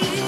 you.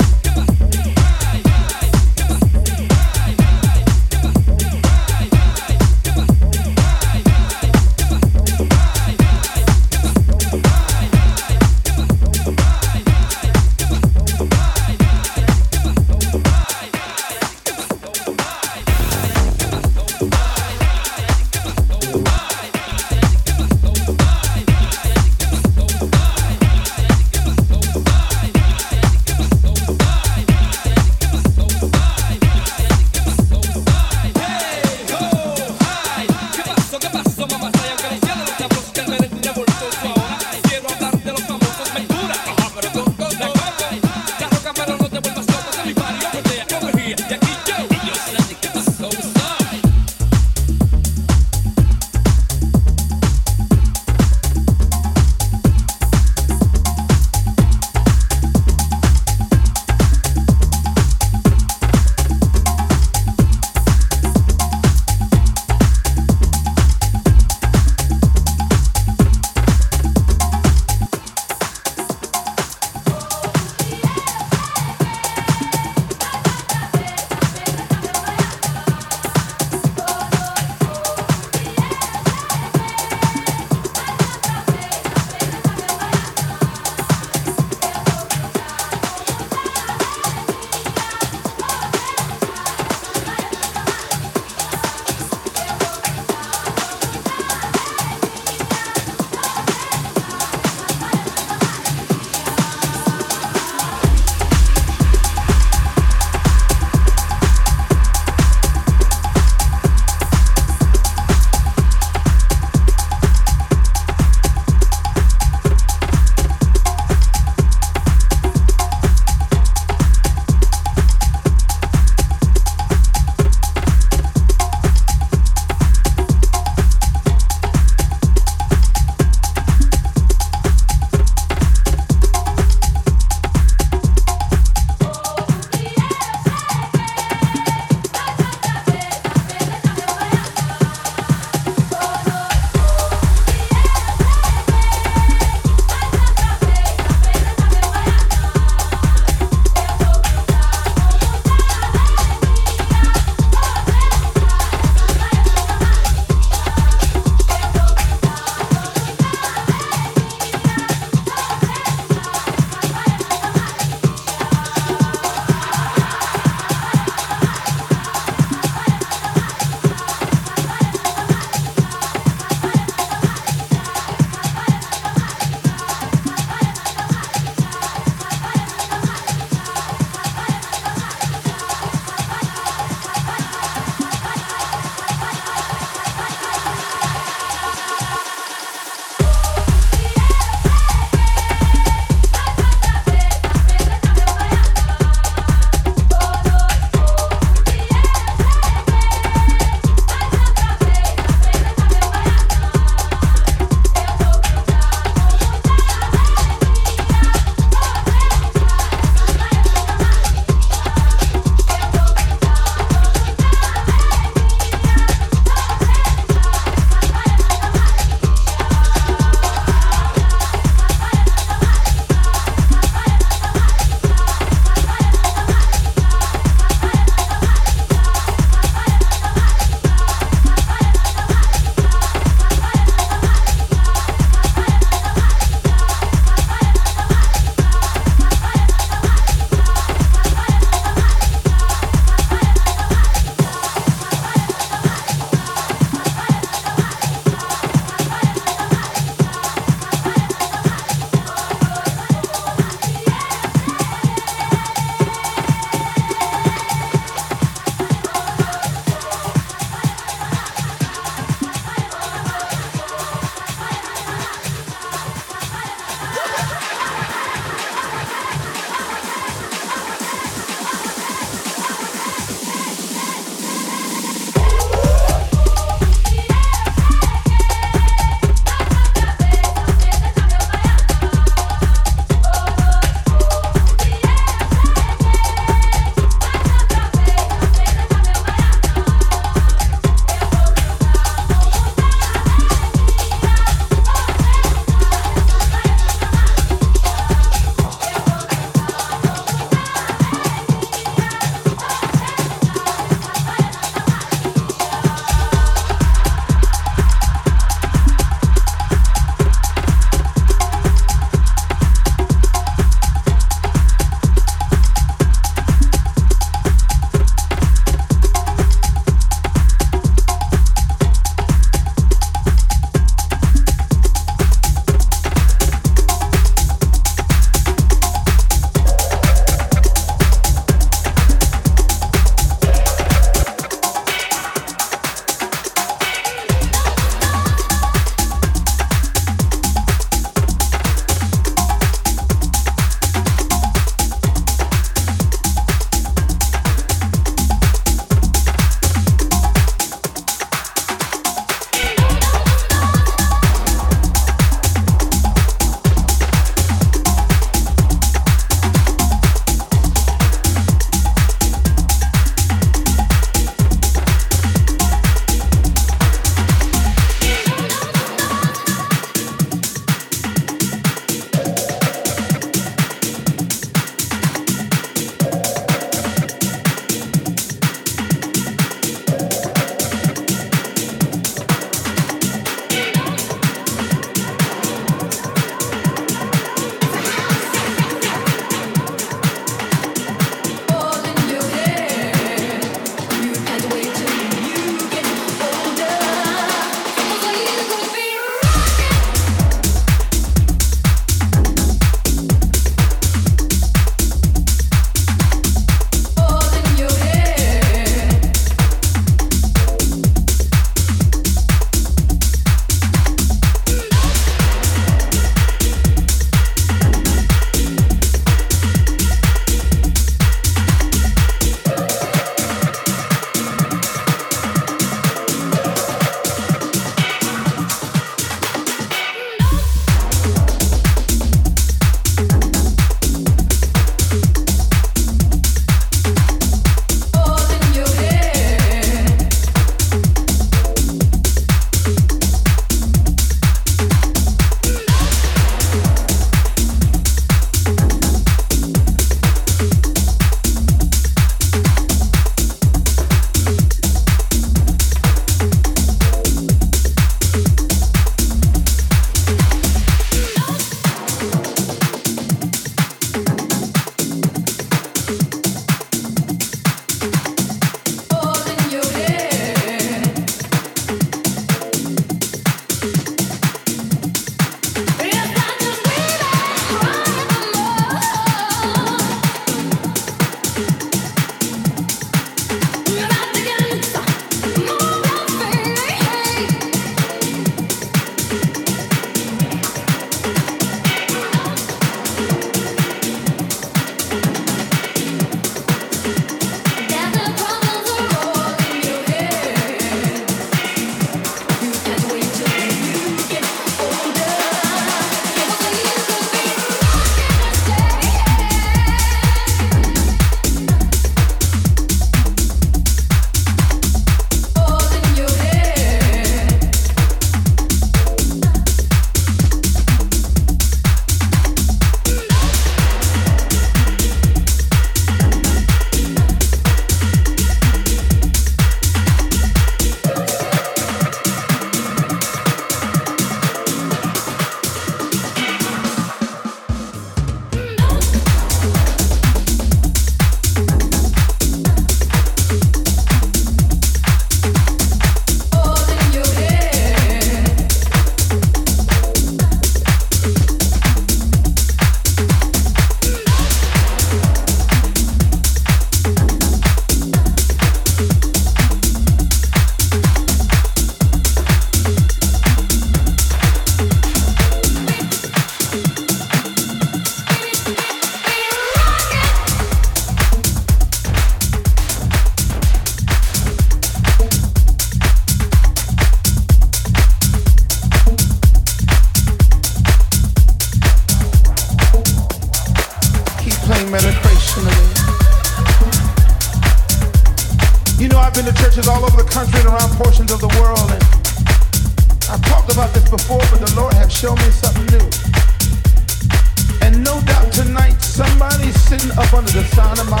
Under the sound of my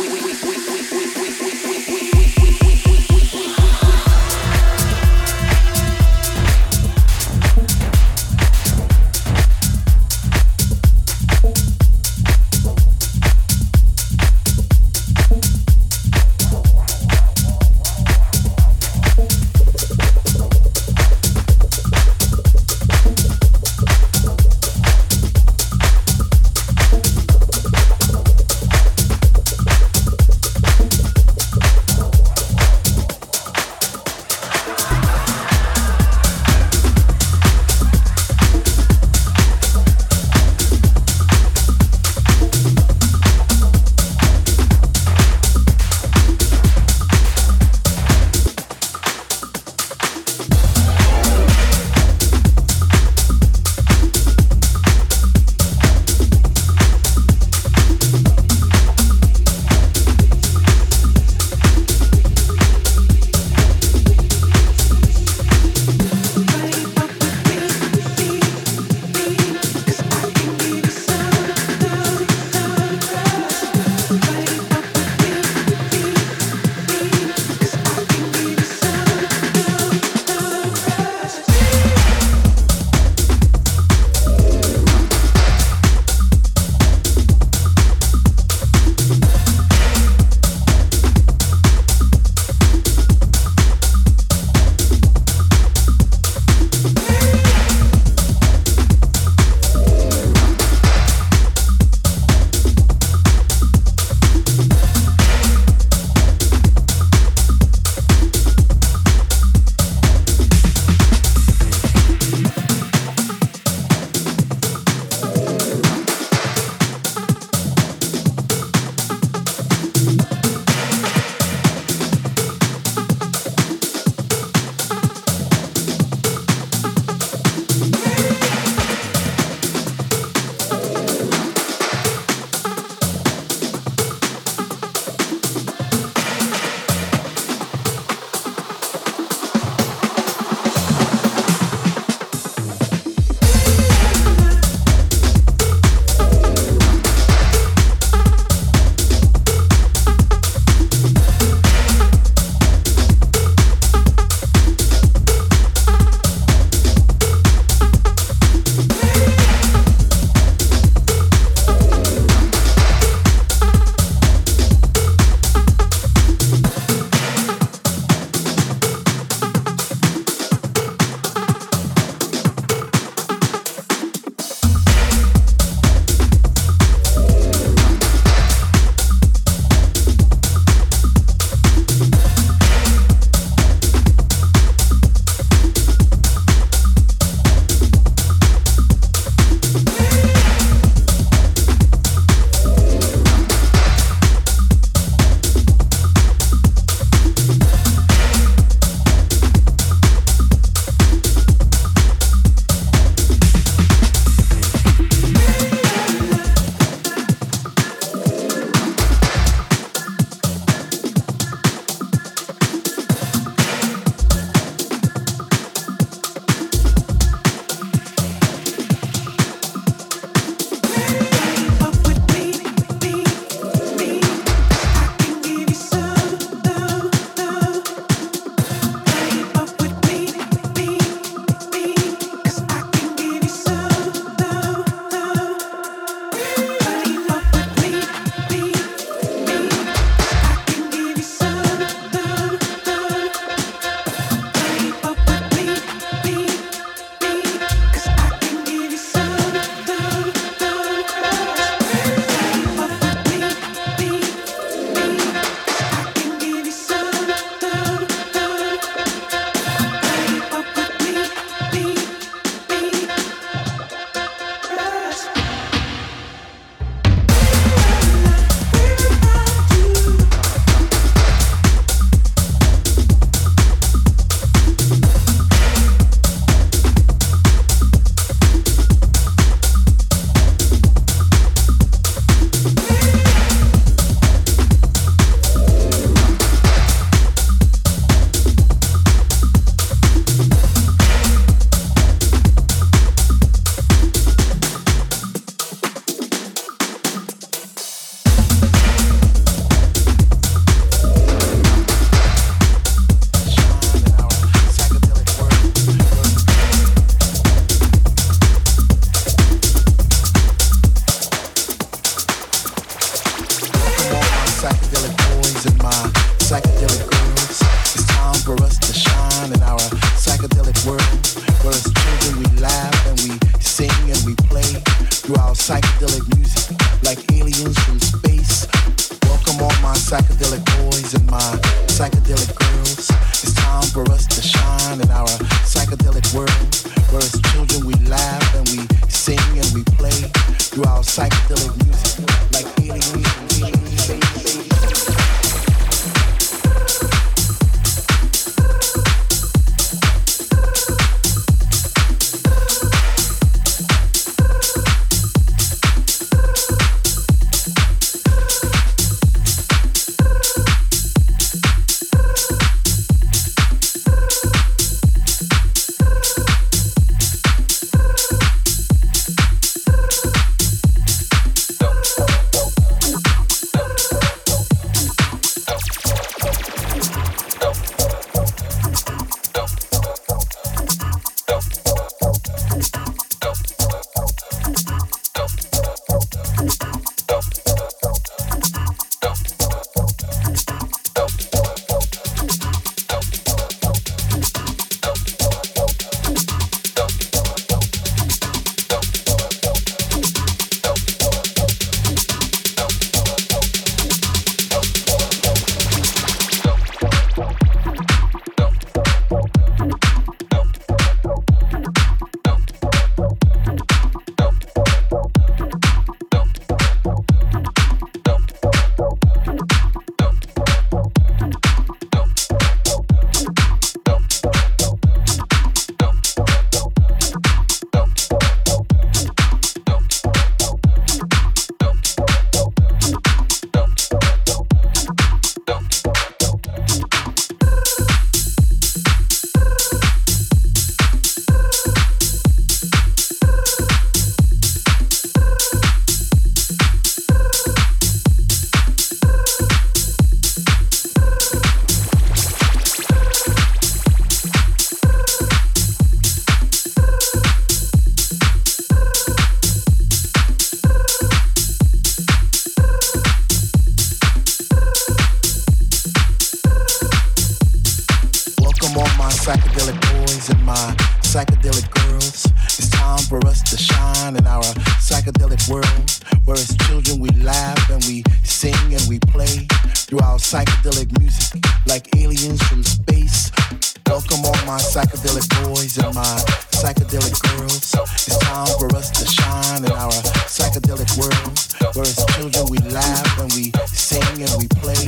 boys and my psychedelic girls. It's time for us to shine in our psychedelic world, where as children we laugh and we sing and we play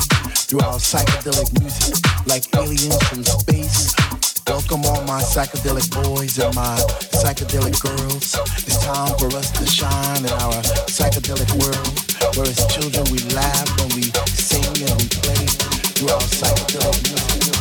through our psychedelic music like aliens from space. Welcome all my psychedelic boys and my psychedelic girls. It's time for us to shine in our psychedelic world, where as children we laugh and we sing and we play through our psychedelic music.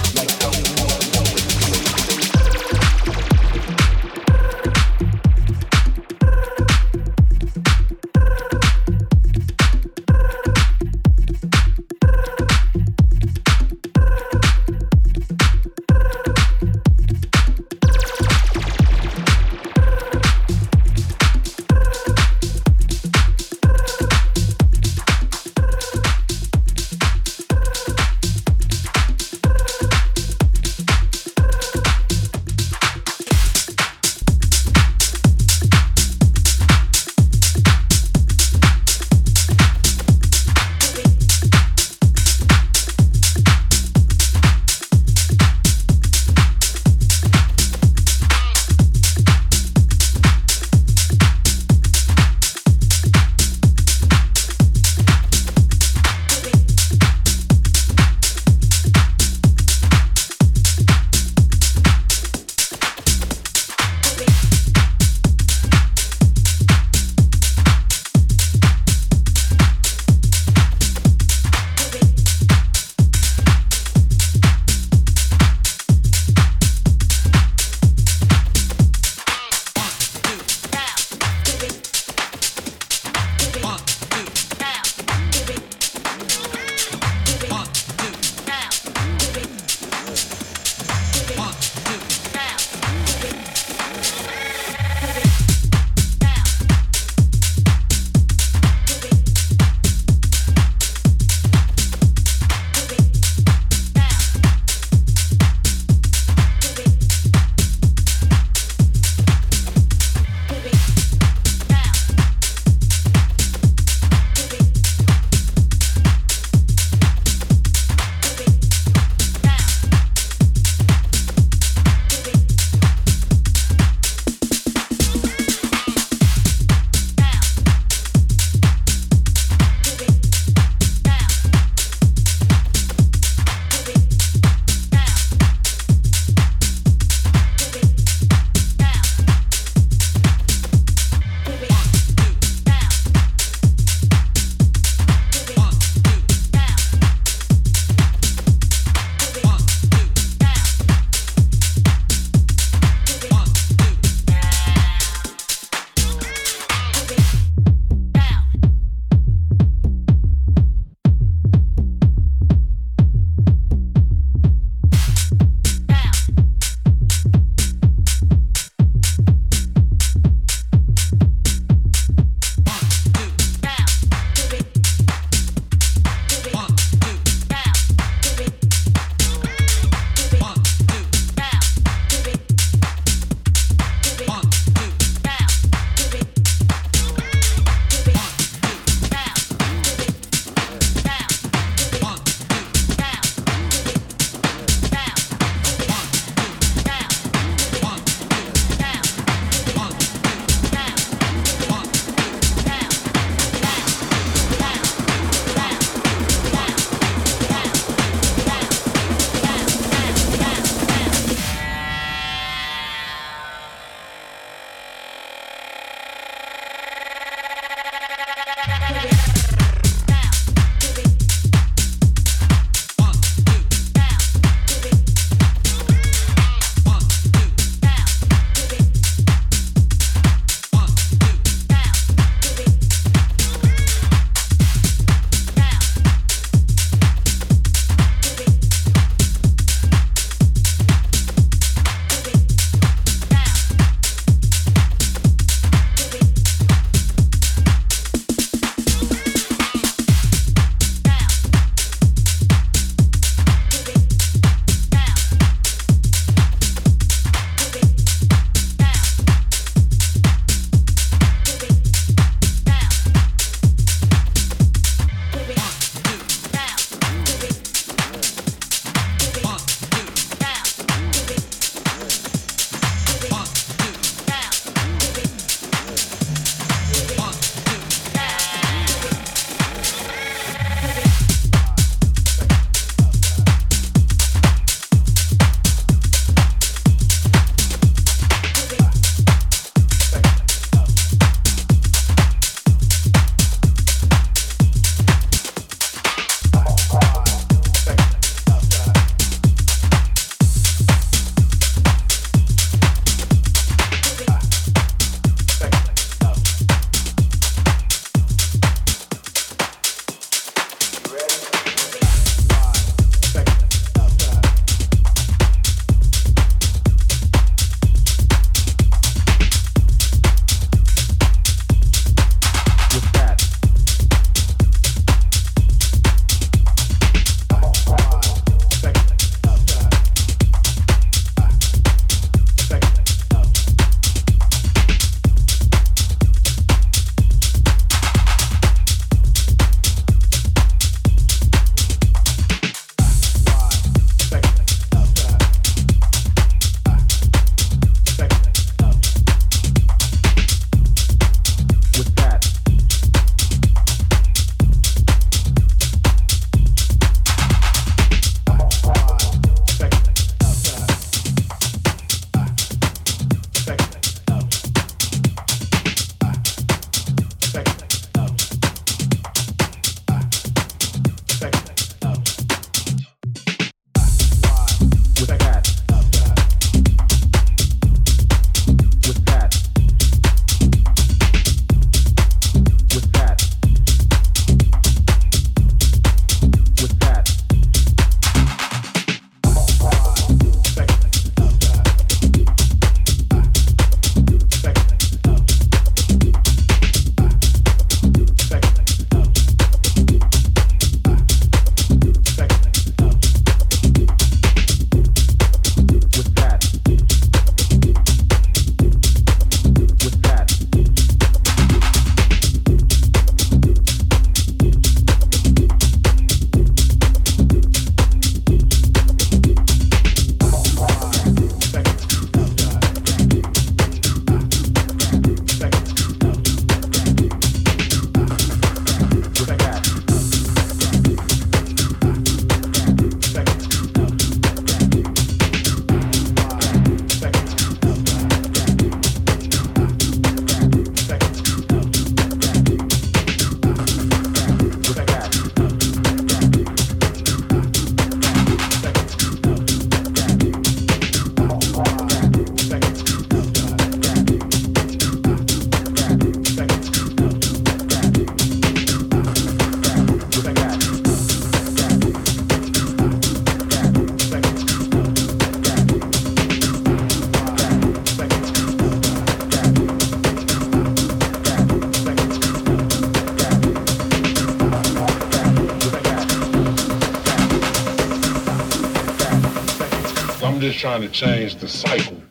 Trying to change the cycle.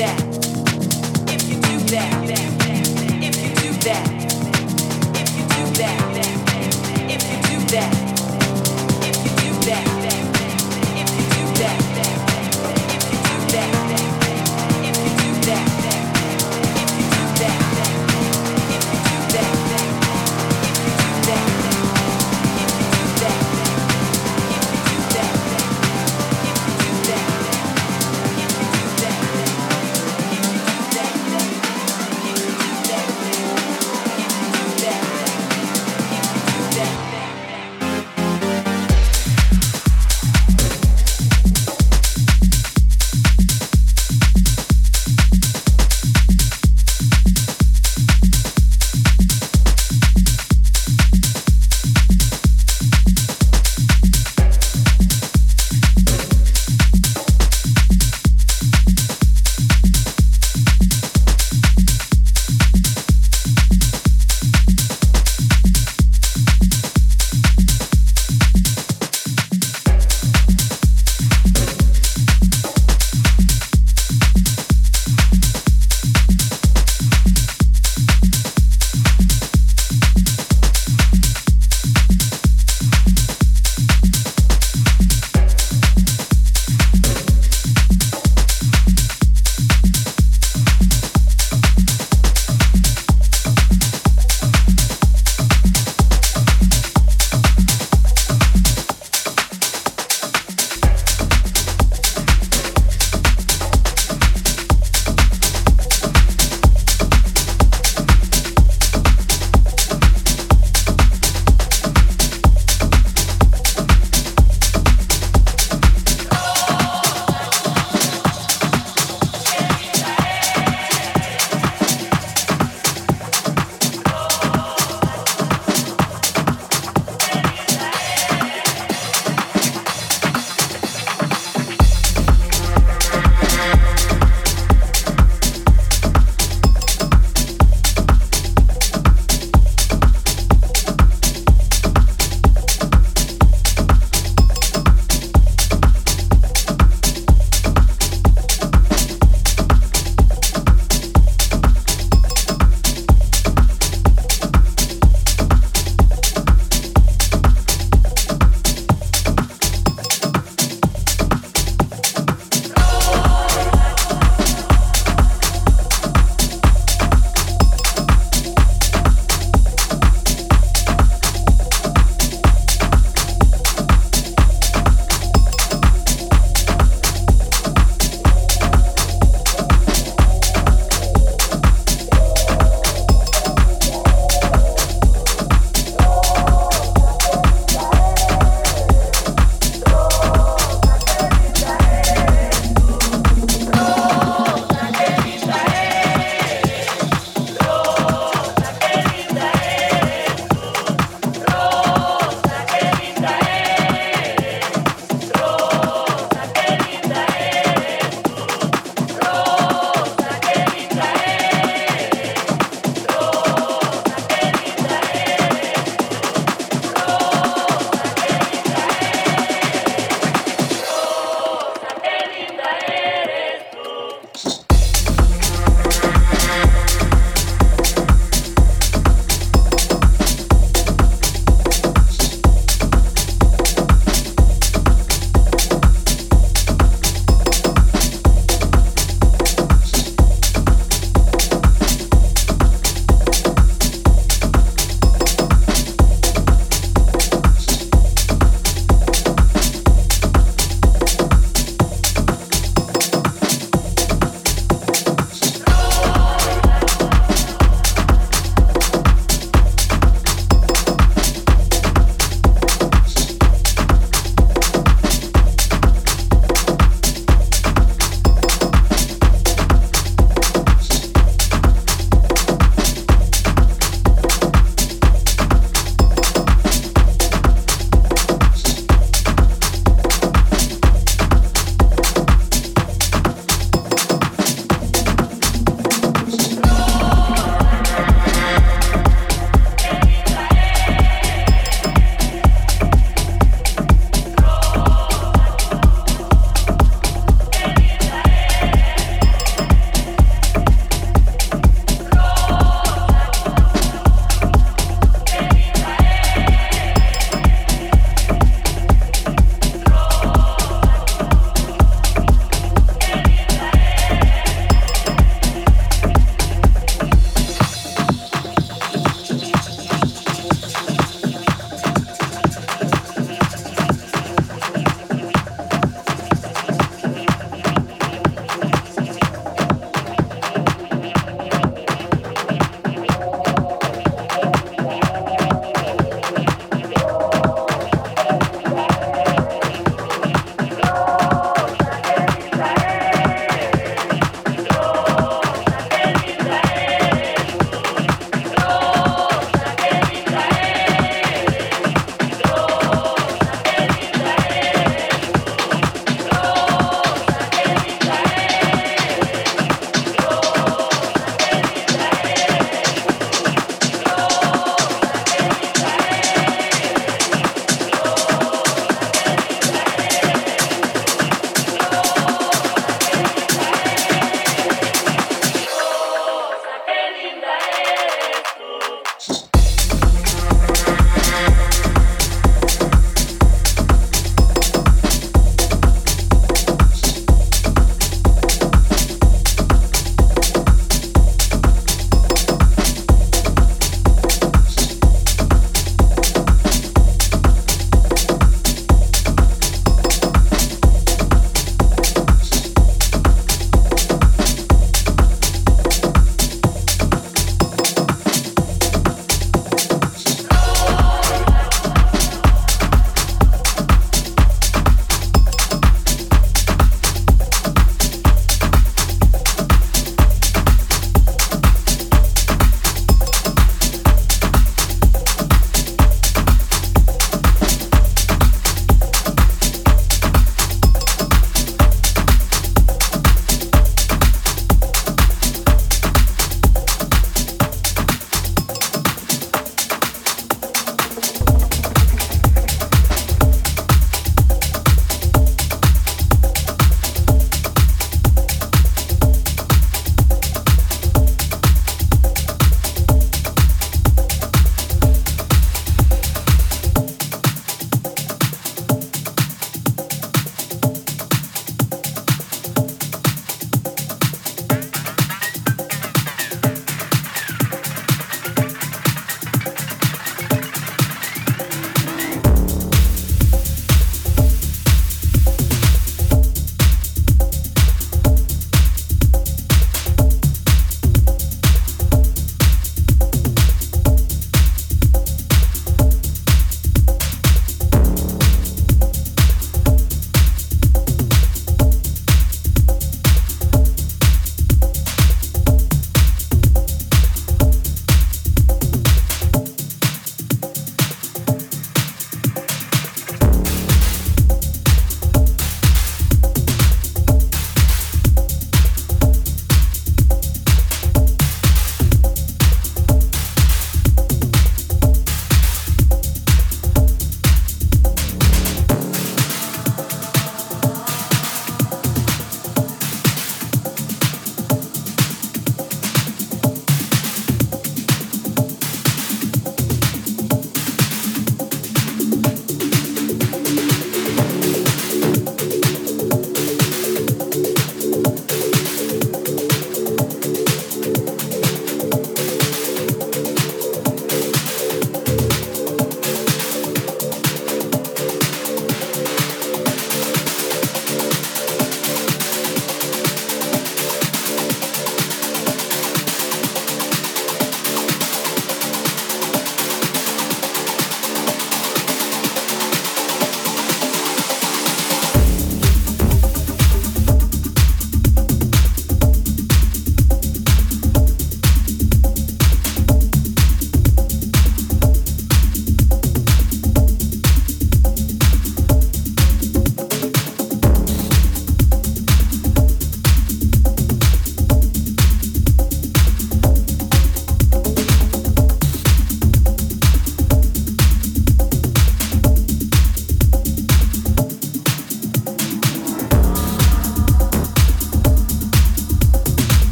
That,